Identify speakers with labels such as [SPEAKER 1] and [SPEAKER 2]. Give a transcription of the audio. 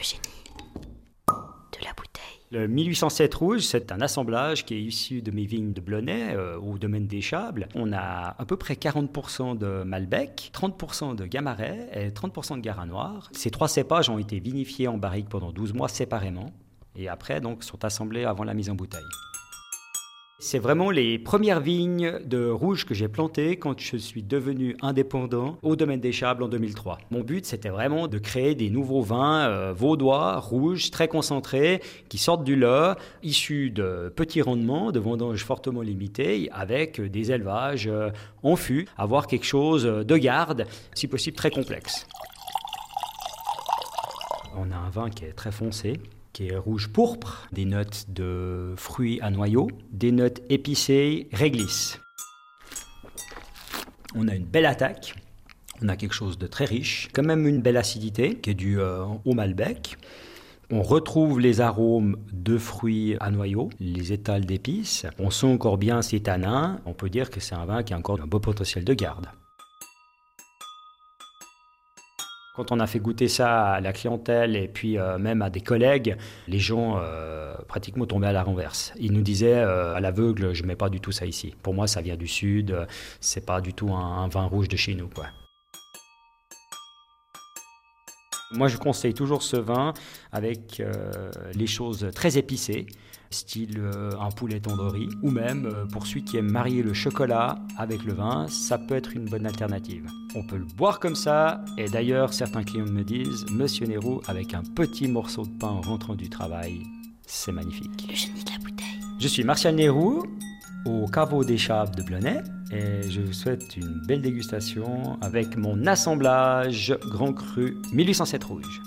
[SPEAKER 1] Le génie de la bouteille.
[SPEAKER 2] Le 1807 rouge, c'est un assemblage qui est issu de mes vignes de Blonay euh, au domaine des Chables. On a à peu près 40% de Malbec, 30% de Gamaret et 30% de Gara Noir. Ces trois cépages ont été vinifiés en barrique pendant 12 mois séparément et après donc sont assemblés avant la mise en bouteille. C'est vraiment les premières vignes de rouge que j'ai plantées quand je suis devenu indépendant au domaine des Chables en 2003. Mon but, c'était vraiment de créer des nouveaux vins euh, vaudois, rouges, très concentrés, qui sortent du lot, issus de petits rendements, de vendanges fortement limitées, avec des élevages euh, en fût, avoir quelque chose de garde, si possible très complexe. On a un vin qui est très foncé, qui est rouge pourpre, des notes de fruits à noyaux, des notes épicées, réglisse. On a une belle attaque, on a quelque chose de très riche, quand même une belle acidité qui est due euh, au Malbec. On retrouve les arômes de fruits à noyaux, les étals d'épices. On sent encore bien ces tanins. On peut dire que c'est un vin qui a encore un beau potentiel de garde. Quand on a fait goûter ça à la clientèle et puis euh, même à des collègues, les gens euh, pratiquement tombaient à la renverse. Ils nous disaient euh, à l'aveugle, je mets pas du tout ça ici. Pour moi, ça vient du sud, c'est pas du tout un, un, vin rouge de chez nous, quoi. Moi, je conseille toujours ce vin avec les choses très épicées style euh, un poulet tandoori, ou même euh, pour celui qui aime marier le chocolat avec le vin, ça peut être une bonne alternative. On peut le boire comme ça, et d'ailleurs certains clients me disent, Monsieur Nérou, avec un petit morceau de pain en rentrant du travail, c'est magnifique.
[SPEAKER 1] Le génie de la bouteille.
[SPEAKER 2] Je suis Martial Nérou, au caveau des Chaves de Blonay, et je vous souhaite une belle dégustation avec mon assemblage Grand Cru 1807 Rouge.